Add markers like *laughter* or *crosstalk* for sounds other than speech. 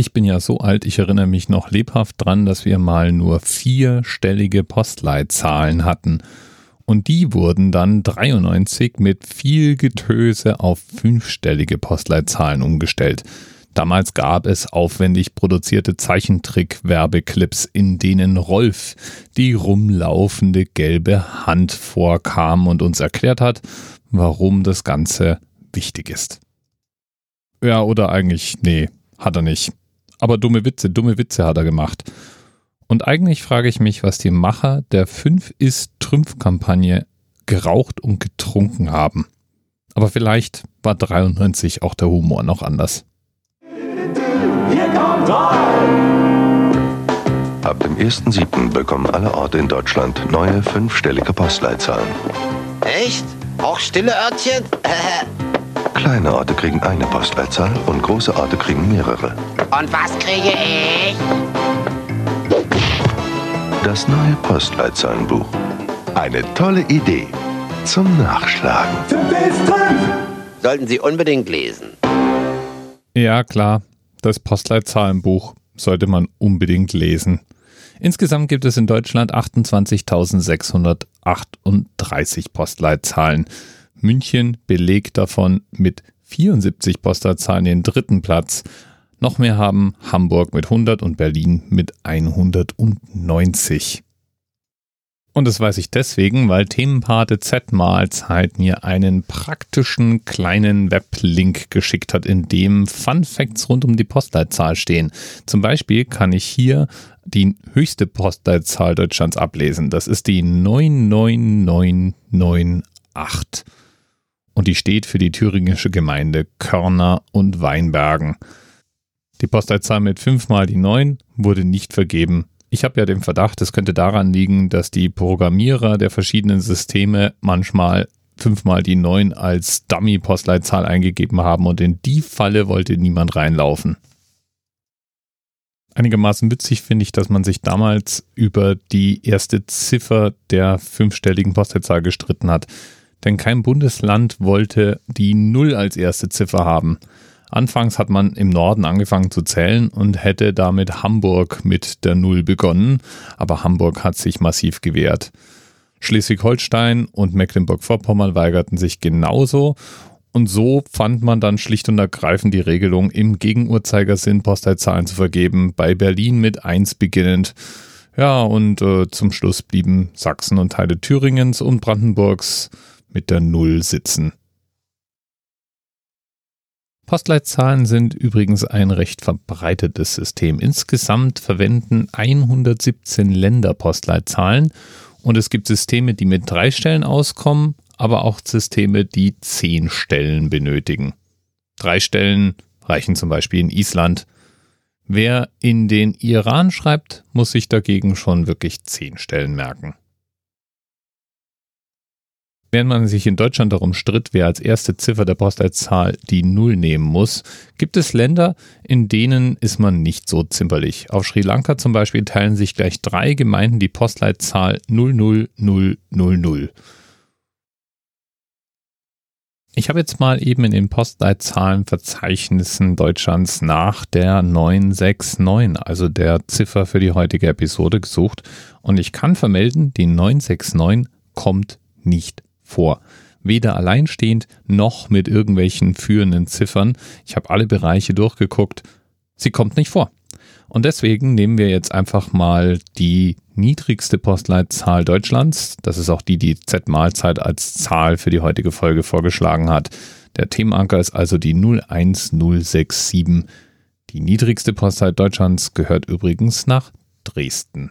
Ich bin ja so alt, ich erinnere mich noch lebhaft dran, dass wir mal nur vierstellige Postleitzahlen hatten. Und die wurden dann 93 mit viel Getöse auf fünfstellige Postleitzahlen umgestellt. Damals gab es aufwendig produzierte Zeichentrick-Werbeclips, in denen Rolf die rumlaufende gelbe Hand vorkam und uns erklärt hat, warum das Ganze wichtig ist. Ja, oder eigentlich, nee, hat er nicht. Aber dumme Witze, dumme Witze hat er gemacht. Und eigentlich frage ich mich, was die Macher der 5 ist Trümpf-Kampagne geraucht und getrunken haben. Aber vielleicht war 93 auch der Humor noch anders. Hier kommt Ab dem 1.7. bekommen alle Orte in Deutschland neue fünfstellige Postleitzahlen. Echt? Auch stille Örtchen? *laughs* Kleine Orte kriegen eine Postleitzahl und große Orte kriegen mehrere. Und was kriege ich? Das neue Postleitzahlenbuch. Eine tolle Idee zum Nachschlagen. Sollten Sie unbedingt lesen. Ja, klar. Das Postleitzahlenbuch sollte man unbedingt lesen. Insgesamt gibt es in Deutschland 28.638 Postleitzahlen. München belegt davon mit 74 Postleitzahlen den dritten Platz. Noch mehr haben Hamburg mit 100 und Berlin mit 190. Und das weiß ich deswegen, weil Themenpate Z-Mahlzeit mir einen praktischen kleinen Weblink geschickt hat, in dem Fun Facts rund um die Postleitzahl stehen. Zum Beispiel kann ich hier die höchste Postleitzahl Deutschlands ablesen. Das ist die 99998. Und die steht für die thüringische Gemeinde Körner und Weinbergen. Die Postleitzahl mit fünfmal die 9 wurde nicht vergeben. Ich habe ja den Verdacht, es könnte daran liegen, dass die Programmierer der verschiedenen Systeme manchmal fünfmal die 9 als Dummy-Postleitzahl eingegeben haben und in die Falle wollte niemand reinlaufen. Einigermaßen witzig finde ich, dass man sich damals über die erste Ziffer der fünfstelligen Postleitzahl gestritten hat. Denn kein Bundesland wollte die Null als erste Ziffer haben. Anfangs hat man im Norden angefangen zu zählen und hätte damit Hamburg mit der Null begonnen, aber Hamburg hat sich massiv gewehrt. Schleswig-Holstein und Mecklenburg-Vorpommern weigerten sich genauso und so fand man dann schlicht und ergreifend die Regelung, im Gegenuhrzeigersinn Postleitzahlen zu vergeben, bei Berlin mit 1 beginnend. Ja, und äh, zum Schluss blieben Sachsen und Teile Thüringens und Brandenburgs mit der Null sitzen. Postleitzahlen sind übrigens ein recht verbreitetes System. Insgesamt verwenden 117 Länder Postleitzahlen und es gibt Systeme, die mit drei Stellen auskommen, aber auch Systeme, die zehn Stellen benötigen. Drei Stellen reichen zum Beispiel in Island. Wer in den Iran schreibt, muss sich dagegen schon wirklich zehn Stellen merken. Während man sich in Deutschland darum stritt, wer als erste Ziffer der Postleitzahl die Null nehmen muss, gibt es Länder, in denen ist man nicht so zimperlich. Auf Sri Lanka zum Beispiel teilen sich gleich drei Gemeinden die Postleitzahl 00000. Ich habe jetzt mal eben in den Postleitzahlenverzeichnissen Deutschlands nach der 969, also der Ziffer für die heutige Episode gesucht und ich kann vermelden, die 969 kommt nicht vor. Weder alleinstehend noch mit irgendwelchen führenden Ziffern. Ich habe alle Bereiche durchgeguckt. Sie kommt nicht vor. Und deswegen nehmen wir jetzt einfach mal die niedrigste Postleitzahl Deutschlands. Das ist auch die, die Z-Mahlzeit als Zahl für die heutige Folge vorgeschlagen hat. Der Themenanker ist also die 01067. Die niedrigste Postleitzahl Deutschlands gehört übrigens nach Dresden.